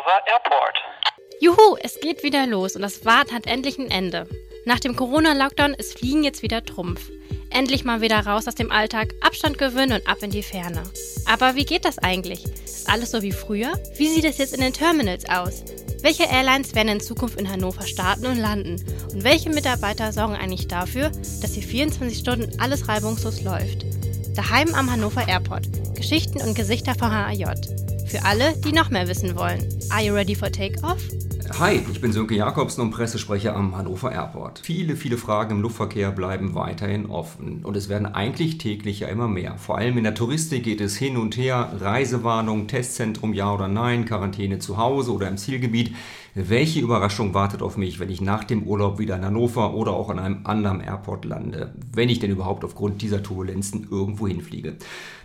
Hannover Airport. Juhu, es geht wieder los und das Warten hat endlich ein Ende. Nach dem Corona-Lockdown ist Fliegen jetzt wieder Trumpf. Endlich mal wieder raus aus dem Alltag, Abstand gewöhnen und ab in die Ferne. Aber wie geht das eigentlich? Ist alles so wie früher? Wie sieht es jetzt in den Terminals aus? Welche Airlines werden in Zukunft in Hannover starten und landen? Und welche Mitarbeiter sorgen eigentlich dafür, dass hier 24 Stunden alles reibungslos läuft? Daheim am Hannover Airport. Geschichten und Gesichter von HAJ. Für alle, die noch mehr wissen wollen. Are you ready for takeoff? Hi, ich bin Sönke Jakobsen und Pressesprecher am Hannover Airport. Viele, viele Fragen im Luftverkehr bleiben weiterhin offen und es werden eigentlich täglich ja immer mehr. Vor allem in der Touristik geht es hin und her. Reisewarnung, Testzentrum, ja oder nein, Quarantäne zu Hause oder im Zielgebiet. Welche Überraschung wartet auf mich, wenn ich nach dem Urlaub wieder in Hannover oder auch an einem anderen Airport lande, wenn ich denn überhaupt aufgrund dieser Turbulenzen irgendwo hinfliege?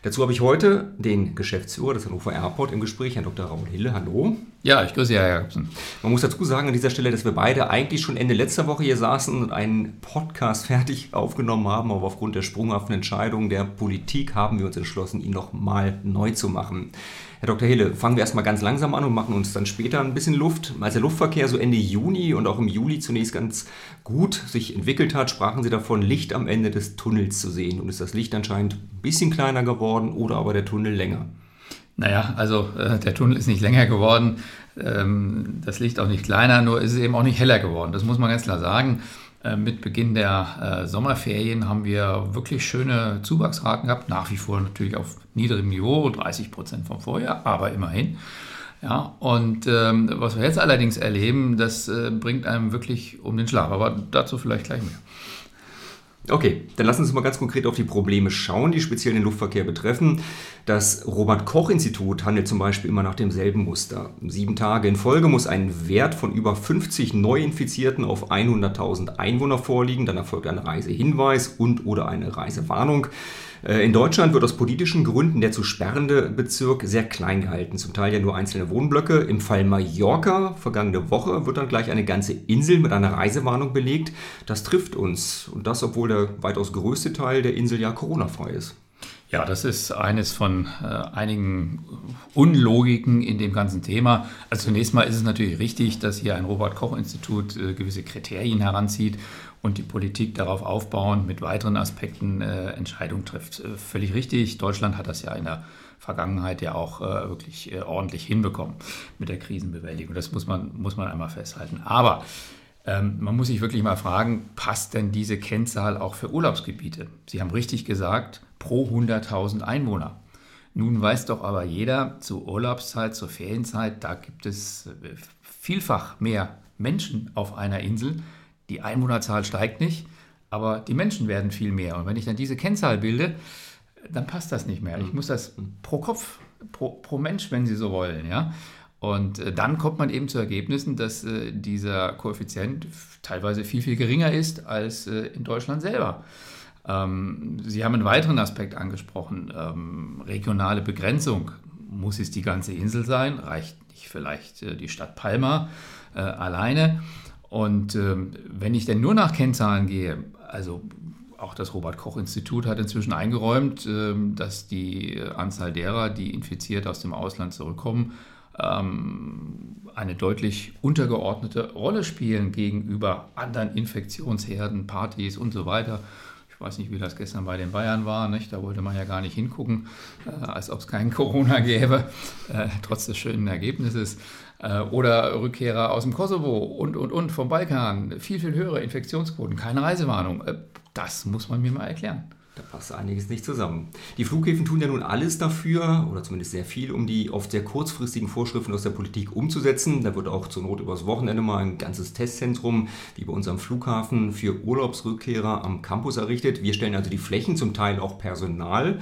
Dazu habe ich heute den Geschäftsführer des Hannover Airport im Gespräch, Herrn Dr. Raul Hille. Hallo. Ja, ich grüße Herr Jakobsen. Man muss dazu sagen an dieser Stelle, dass wir beide eigentlich schon Ende letzter Woche hier saßen und einen Podcast fertig aufgenommen haben, aber aufgrund der sprunghaften Entscheidung der Politik haben wir uns entschlossen, ihn nochmal neu zu machen. Herr Dr. Hille, fangen wir erstmal ganz langsam an und machen uns dann später ein bisschen Luft. Als der Luftverkehr so Ende Juni und auch im Juli zunächst ganz gut sich entwickelt hat, sprachen Sie davon, Licht am Ende des Tunnels zu sehen. Und ist das Licht anscheinend ein bisschen kleiner geworden oder aber der Tunnel länger? Naja, also äh, der Tunnel ist nicht länger geworden, ähm, das Licht auch nicht kleiner, nur ist es eben auch nicht heller geworden. Das muss man ganz klar sagen. Äh, mit Beginn der äh, Sommerferien haben wir wirklich schöne Zuwachsraten gehabt, nach wie vor natürlich auf niedrigem Niveau, 30 Prozent vom Vorjahr, aber immerhin. Ja, und ähm, was wir jetzt allerdings erleben, das äh, bringt einem wirklich um den Schlaf. Aber dazu vielleicht gleich mehr. Okay, dann lassen Sie uns mal ganz konkret auf die Probleme schauen, die speziell den Luftverkehr betreffen. Das Robert-Koch-Institut handelt zum Beispiel immer nach demselben Muster. Sieben Tage in Folge muss ein Wert von über 50 Neuinfizierten auf 100.000 Einwohner vorliegen. Dann erfolgt ein Reisehinweis und oder eine Reisewarnung. Äh, in Deutschland wird aus politischen Gründen der zu sperrende Bezirk sehr klein gehalten, zum Teil ja nur einzelne Wohnblöcke. Im Fall Mallorca vergangene Woche wird dann gleich eine ganze Insel mit einer Reisewarnung belegt. Das trifft uns und das, obwohl der weitaus größte Teil der Insel ja Corona-frei ist. Ja, das ist eines von äh, einigen Unlogiken in dem ganzen Thema. Also zunächst mal ist es natürlich richtig, dass hier ein Robert-Koch-Institut äh, gewisse Kriterien heranzieht und die Politik darauf aufbauen, mit weiteren Aspekten äh, Entscheidungen trifft. Äh, völlig richtig. Deutschland hat das ja in der Vergangenheit ja auch äh, wirklich äh, ordentlich hinbekommen mit der Krisenbewältigung. Das muss man, muss man einmal festhalten. Aber ähm, man muss sich wirklich mal fragen, passt denn diese Kennzahl auch für Urlaubsgebiete? Sie haben richtig gesagt, pro 100.000 Einwohner. Nun weiß doch aber jeder, zur Urlaubszeit, zur Ferienzeit, da gibt es äh, vielfach mehr Menschen auf einer Insel die Einwohnerzahl steigt nicht, aber die Menschen werden viel mehr. Und wenn ich dann diese Kennzahl bilde, dann passt das nicht mehr. Ich muss das pro Kopf, pro, pro Mensch, wenn Sie so wollen, ja. Und äh, dann kommt man eben zu Ergebnissen, dass äh, dieser Koeffizient teilweise viel, viel geringer ist als äh, in Deutschland selber. Ähm, Sie haben einen weiteren Aspekt angesprochen, ähm, regionale Begrenzung. Muss es die ganze Insel sein? Reicht nicht vielleicht äh, die Stadt Palma alleine? Und ähm, wenn ich denn nur nach Kennzahlen gehe, also auch das Robert Koch Institut hat inzwischen eingeräumt, ähm, dass die Anzahl derer, die infiziert aus dem Ausland zurückkommen, ähm, eine deutlich untergeordnete Rolle spielen gegenüber anderen Infektionsherden, Partys und so weiter. Ich weiß nicht, wie das gestern bei den Bayern war. Nicht? Da wollte man ja gar nicht hingucken, äh, als ob es kein Corona gäbe, äh, trotz des schönen Ergebnisses. Äh, oder Rückkehrer aus dem Kosovo und, und, und vom Balkan. Viel, viel höhere Infektionsquoten, keine Reisewarnung. Äh, das muss man mir mal erklären. Da passt einiges nicht zusammen. Die Flughäfen tun ja nun alles dafür, oder zumindest sehr viel, um die oft sehr kurzfristigen Vorschriften aus der Politik umzusetzen. Da wird auch zur Not übers Wochenende mal ein ganzes Testzentrum, wie bei unserem Flughafen, für Urlaubsrückkehrer am Campus errichtet. Wir stellen also die Flächen, zum Teil auch Personal.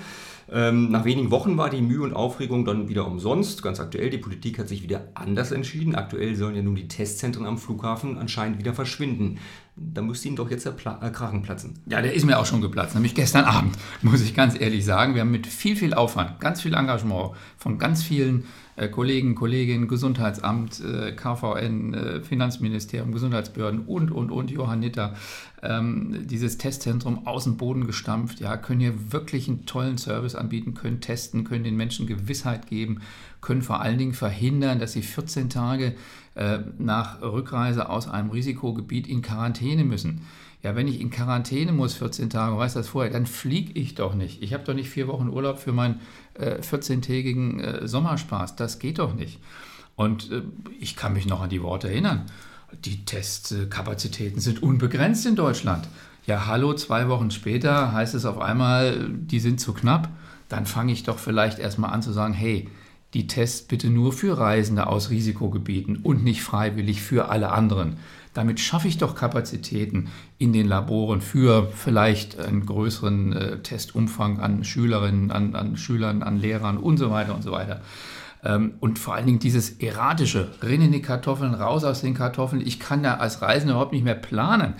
Ähm, nach wenigen Wochen war die Mühe und Aufregung dann wieder umsonst. Ganz aktuell, die Politik hat sich wieder anders entschieden. Aktuell sollen ja nun die Testzentren am Flughafen anscheinend wieder verschwinden da müsste Ihnen doch jetzt der Pla äh, Kragen platzen. Ja, der ist mir auch schon geplatzt, nämlich gestern Abend, muss ich ganz ehrlich sagen. Wir haben mit viel, viel Aufwand, ganz viel Engagement von ganz vielen Kollegen, Kolleginnen, Gesundheitsamt, äh, KVN, äh, Finanzministerium, Gesundheitsbehörden und, und, und, Johanniter, ähm, dieses Testzentrum aus dem Boden gestampft. Ja, können hier wirklich einen tollen Service anbieten, können testen, können den Menschen Gewissheit geben, können vor allen Dingen verhindern, dass sie 14 Tage äh, nach Rückreise aus einem Risikogebiet in Quarantäne müssen. Ja, wenn ich in Quarantäne muss, 14 Tage, weiß das vorher, dann fliege ich doch nicht. Ich habe doch nicht vier Wochen Urlaub für meinen äh, 14-tägigen äh, Sommerspaß. Das geht doch nicht. Und äh, ich kann mich noch an die Worte erinnern. Die Testkapazitäten sind unbegrenzt in Deutschland. Ja, hallo, zwei Wochen später heißt es auf einmal, die sind zu knapp. Dann fange ich doch vielleicht erstmal an zu sagen, hey, die Tests bitte nur für Reisende aus Risikogebieten und nicht freiwillig für alle anderen. Damit schaffe ich doch Kapazitäten in den Laboren für vielleicht einen größeren äh, Testumfang an Schülerinnen, an, an, Schülern, an Lehrern und so weiter und so weiter. Ähm, und vor allen Dingen dieses erratische, rein in die Kartoffeln, raus aus den Kartoffeln. Ich kann da als Reisender überhaupt nicht mehr planen.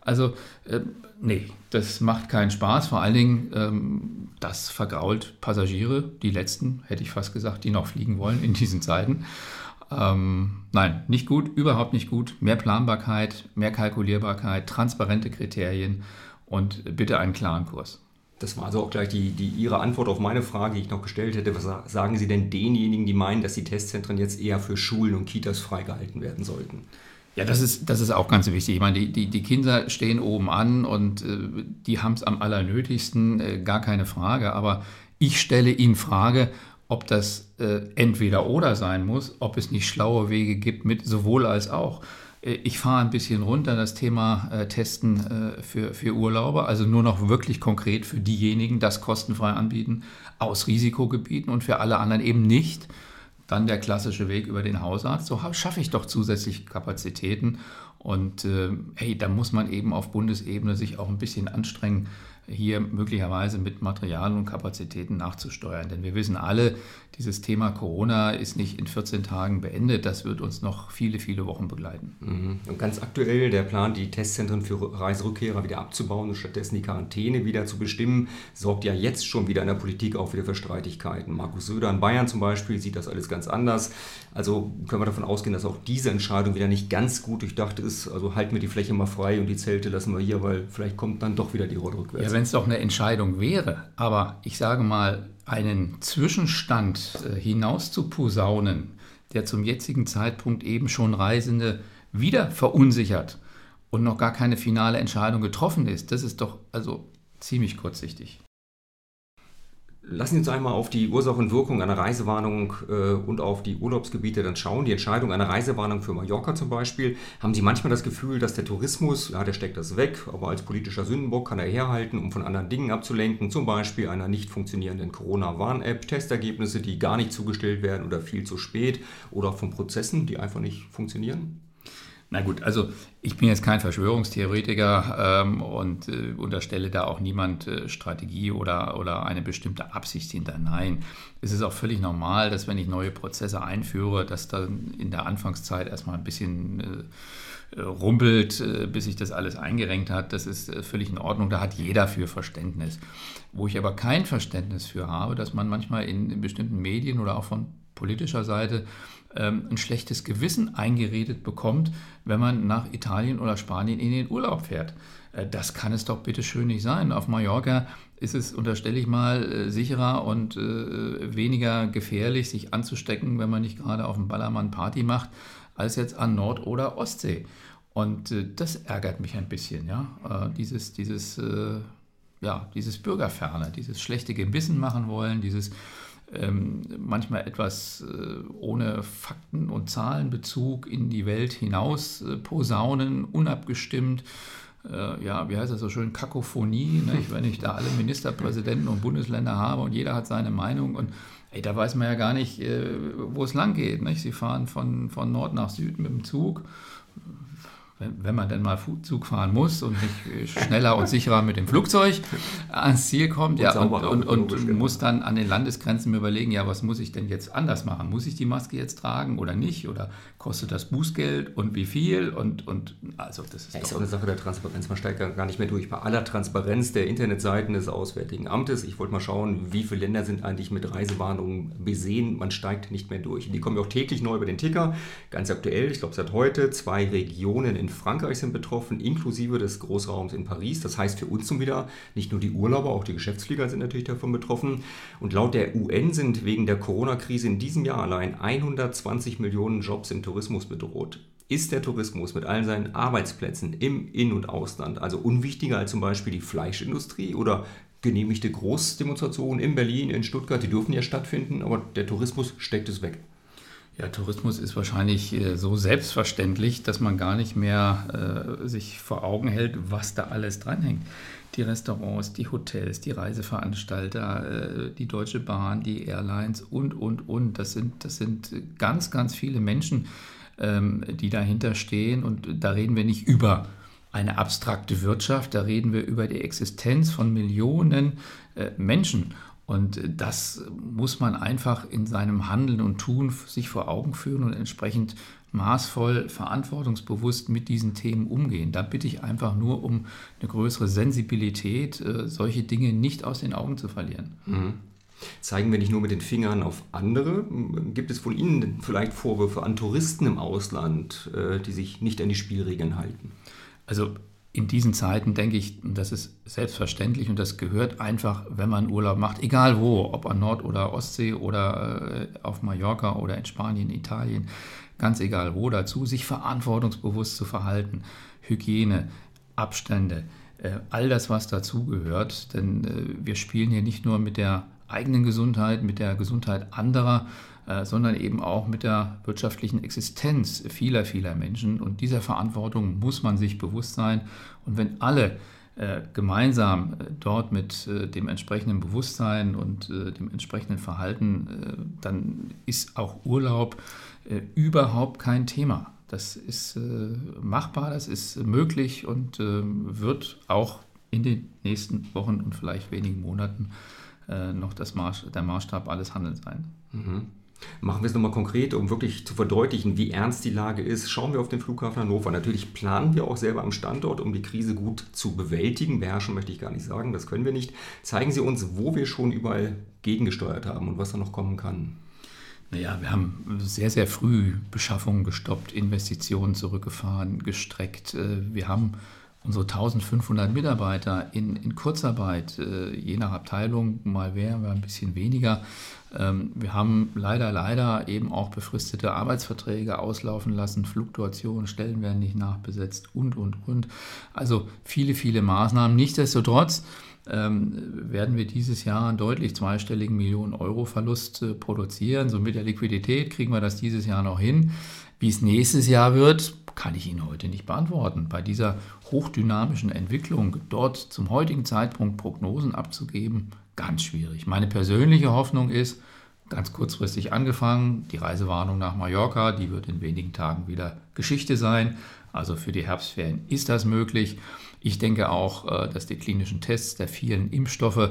Also, äh, nee, das macht keinen Spaß. Vor allen Dingen, ähm, das vergrault Passagiere, die letzten, hätte ich fast gesagt, die noch fliegen wollen in diesen Zeiten. Ähm, nein, nicht gut, überhaupt nicht gut. Mehr Planbarkeit, mehr Kalkulierbarkeit, transparente Kriterien und bitte einen klaren Kurs. Das war also auch gleich die, die, Ihre Antwort auf meine Frage, die ich noch gestellt hätte. Was sagen Sie denn denjenigen, die meinen, dass die Testzentren jetzt eher für Schulen und Kitas freigehalten werden sollten? Ja, das ist, das ist auch ganz wichtig. Ich meine, die, die, die Kinder stehen oben an und äh, die haben es am allernötigsten, äh, gar keine Frage. Aber ich stelle in Frage, ob das äh, entweder oder sein muss, ob es nicht schlaue Wege gibt mit sowohl als auch. Äh, ich fahre ein bisschen runter das Thema äh, Testen äh, für, für Urlauber, also nur noch wirklich konkret für diejenigen das kostenfrei anbieten aus Risikogebieten und für alle anderen eben nicht. Dann der klassische Weg über den Hausarzt. So schaffe ich doch zusätzliche Kapazitäten. Und äh, hey, da muss man eben auf Bundesebene sich auch ein bisschen anstrengen, hier möglicherweise mit Material und Kapazitäten nachzusteuern. Denn wir wissen alle, dieses Thema Corona ist nicht in 14 Tagen beendet. Das wird uns noch viele, viele Wochen begleiten. Mhm. Und ganz aktuell der Plan, die Testzentren für Reiserückkehrer wieder abzubauen und stattdessen die Quarantäne wieder zu bestimmen, sorgt ja jetzt schon wieder in der Politik auch wieder für Streitigkeiten. Markus Söder in Bayern zum Beispiel sieht das alles ganz anders. Also können wir davon ausgehen, dass auch diese Entscheidung wieder nicht ganz gut durchdacht ist. Also halten wir die Fläche mal frei und die Zelte lassen wir hier, weil vielleicht kommt dann doch wieder die Rolle rückwärts. Ja, wenn es doch eine Entscheidung wäre. Aber ich sage mal, einen Zwischenstand äh, hinaus zu posaunen, der zum jetzigen Zeitpunkt eben schon Reisende wieder verunsichert und noch gar keine finale Entscheidung getroffen ist, das ist doch also ziemlich kurzsichtig. Lassen Sie uns einmal auf die Ursache und Wirkung einer Reisewarnung äh, und auf die Urlaubsgebiete dann schauen. Die Entscheidung einer Reisewarnung für Mallorca zum Beispiel. Haben Sie manchmal das Gefühl, dass der Tourismus, ja, der steckt das weg, aber als politischer Sündenbock kann er herhalten, um von anderen Dingen abzulenken, zum Beispiel einer nicht funktionierenden Corona-Warn-App, Testergebnisse, die gar nicht zugestellt werden oder viel zu spät oder von Prozessen, die einfach nicht funktionieren? Na gut, also ich bin jetzt kein Verschwörungstheoretiker ähm, und äh, unterstelle da auch niemand äh, Strategie oder, oder eine bestimmte Absicht hinter. Nein, es ist auch völlig normal, dass wenn ich neue Prozesse einführe, dass dann in der Anfangszeit erstmal ein bisschen äh, rumpelt, äh, bis sich das alles eingerenkt hat. Das ist äh, völlig in Ordnung, da hat jeder für Verständnis. Wo ich aber kein Verständnis für habe, dass man manchmal in, in bestimmten Medien oder auch von politischer Seite ähm, ein schlechtes Gewissen eingeredet bekommt, wenn man nach Italien oder Spanien in den Urlaub fährt. Äh, das kann es doch bitte schön nicht sein. Auf Mallorca ist es, unterstelle ich mal, äh, sicherer und äh, weniger gefährlich, sich anzustecken, wenn man nicht gerade auf dem Ballermann Party macht, als jetzt an Nord- oder Ostsee. Und das ärgert mich ein bisschen, ja. dieses, dieses, ja, dieses Bürgerferne, dieses schlechte Gewissen machen wollen, dieses ähm, manchmal etwas äh, ohne Fakten- und Zahlenbezug in die Welt hinaus äh, posaunen, unabgestimmt. Äh, ja, wie heißt das so schön, Kakophonie, ne? wenn ich da alle Ministerpräsidenten und Bundesländer habe und jeder hat seine Meinung und ey, da weiß man ja gar nicht, äh, wo es lang geht. Nicht? Sie fahren von, von Nord nach Süd mit dem Zug wenn, wenn man denn mal Zug fahren muss und nicht schneller und sicherer mit dem Flugzeug ans Ziel kommt, und ja, und, und, und, und genau. muss dann an den Landesgrenzen überlegen, ja, was muss ich denn jetzt anders machen? Muss ich die Maske jetzt tragen oder nicht? Oder kostet das Bußgeld und wie viel? Und, und also das ist, ja, ist auch eine Sache der Transparenz. Man steigt gar nicht mehr durch. Bei aller Transparenz der Internetseiten des Auswärtigen Amtes, ich wollte mal schauen, wie viele Länder sind eigentlich mit Reisewarnungen besehen. Man steigt nicht mehr durch. Die kommen ja auch täglich neu über den Ticker. Ganz aktuell, ich glaube seit heute, zwei Regionen in in Frankreich sind betroffen, inklusive des Großraums in Paris. Das heißt für uns zum wieder, nicht nur die Urlauber, auch die Geschäftsflieger sind natürlich davon betroffen. Und laut der UN sind wegen der Corona-Krise in diesem Jahr allein 120 Millionen Jobs im Tourismus bedroht. Ist der Tourismus mit all seinen Arbeitsplätzen im In- und Ausland also unwichtiger als zum Beispiel die Fleischindustrie oder genehmigte Großdemonstrationen in Berlin, in Stuttgart? Die dürfen ja stattfinden, aber der Tourismus steckt es weg. Ja, Tourismus ist wahrscheinlich äh, so selbstverständlich, dass man gar nicht mehr äh, sich vor Augen hält, was da alles dranhängt. Die Restaurants, die Hotels, die Reiseveranstalter, äh, die Deutsche Bahn, die Airlines und, und, und. Das sind, das sind ganz, ganz viele Menschen, ähm, die dahinter stehen. Und da reden wir nicht über eine abstrakte Wirtschaft, da reden wir über die Existenz von Millionen äh, Menschen. Und das muss man einfach in seinem Handeln und Tun sich vor Augen führen und entsprechend maßvoll, verantwortungsbewusst mit diesen Themen umgehen. Da bitte ich einfach nur um eine größere Sensibilität, äh, solche Dinge nicht aus den Augen zu verlieren. Mhm. Zeigen wir nicht nur mit den Fingern auf andere? Gibt es von Ihnen vielleicht Vorwürfe an Touristen im Ausland, äh, die sich nicht an die Spielregeln halten? Also in diesen Zeiten denke ich, das ist selbstverständlich und das gehört einfach, wenn man Urlaub macht, egal wo, ob an Nord- oder Ostsee oder äh, auf Mallorca oder in Spanien, Italien, ganz egal wo, dazu, sich verantwortungsbewusst zu verhalten. Hygiene, Abstände, äh, all das, was dazugehört, denn äh, wir spielen hier nicht nur mit der eigenen Gesundheit, mit der Gesundheit anderer, äh, sondern eben auch mit der wirtschaftlichen Existenz vieler, vieler Menschen. Und dieser Verantwortung muss man sich bewusst sein. Und wenn alle äh, gemeinsam äh, dort mit dem entsprechenden Bewusstsein und dem entsprechenden Verhalten, dann ist auch Urlaub überhaupt kein Thema. Das ist machbar, das ist möglich und wird auch in den nächsten Wochen und vielleicht wenigen Monaten noch das Maß, der Maßstab alles Handelns sein. Mhm. Machen wir es nochmal konkret, um wirklich zu verdeutlichen, wie ernst die Lage ist. Schauen wir auf den Flughafen Hannover. Natürlich planen wir auch selber am Standort, um die Krise gut zu bewältigen. Beherrschen möchte ich gar nicht sagen, das können wir nicht. Zeigen Sie uns, wo wir schon überall gegengesteuert haben und was da noch kommen kann. Naja, wir haben sehr, sehr früh Beschaffungen gestoppt, Investitionen zurückgefahren, gestreckt. Äh, wir haben unsere 1500 Mitarbeiter in, in Kurzarbeit, äh, je nach Abteilung, mal mehr, mal ein bisschen weniger, ähm, wir haben leider, leider eben auch befristete Arbeitsverträge auslaufen lassen, Fluktuationen, Stellen werden nicht nachbesetzt und, und, und. Also viele, viele Maßnahmen. Nichtsdestotrotz ähm, werden wir dieses Jahr einen deutlich zweistelligen Millionen Euro Verlust äh, produzieren. So mit der Liquidität kriegen wir das dieses Jahr noch hin. Wie es nächstes Jahr wird, kann ich Ihnen heute nicht beantworten. Bei dieser hochdynamischen Entwicklung dort zum heutigen Zeitpunkt Prognosen abzugeben, ganz schwierig. Meine persönliche Hoffnung ist, ganz kurzfristig angefangen, die Reisewarnung nach Mallorca, die wird in wenigen Tagen wieder Geschichte sein. Also für die Herbstferien ist das möglich. Ich denke auch, äh, dass die klinischen Tests der vielen Impfstoffe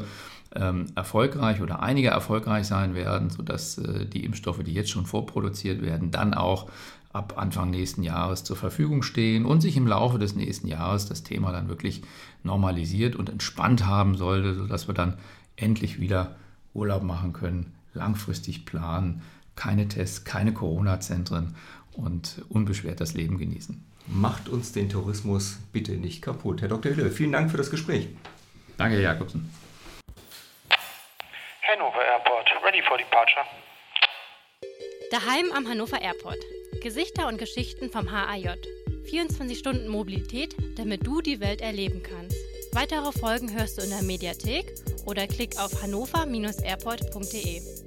ähm, erfolgreich oder einige erfolgreich sein werden, sodass äh, die Impfstoffe, die jetzt schon vorproduziert werden, dann auch ab Anfang nächsten Jahres zur Verfügung stehen und sich im Laufe des nächsten Jahres das Thema dann wirklich normalisiert und entspannt haben sollte, sodass wir dann endlich wieder Urlaub machen können, langfristig planen, keine Tests, keine Corona-Zentren und unbeschwert das Leben genießen. Macht uns den Tourismus bitte nicht kaputt. Herr Dr. Hille, vielen Dank für das Gespräch. Danke, Herr Jakobsen. Hannover Airport, ready for departure. Daheim am Hannover Airport. Gesichter und Geschichten vom HAJ. 24 Stunden Mobilität, damit du die Welt erleben kannst. Weitere Folgen hörst du in der Mediathek oder klick auf hannover-airport.de.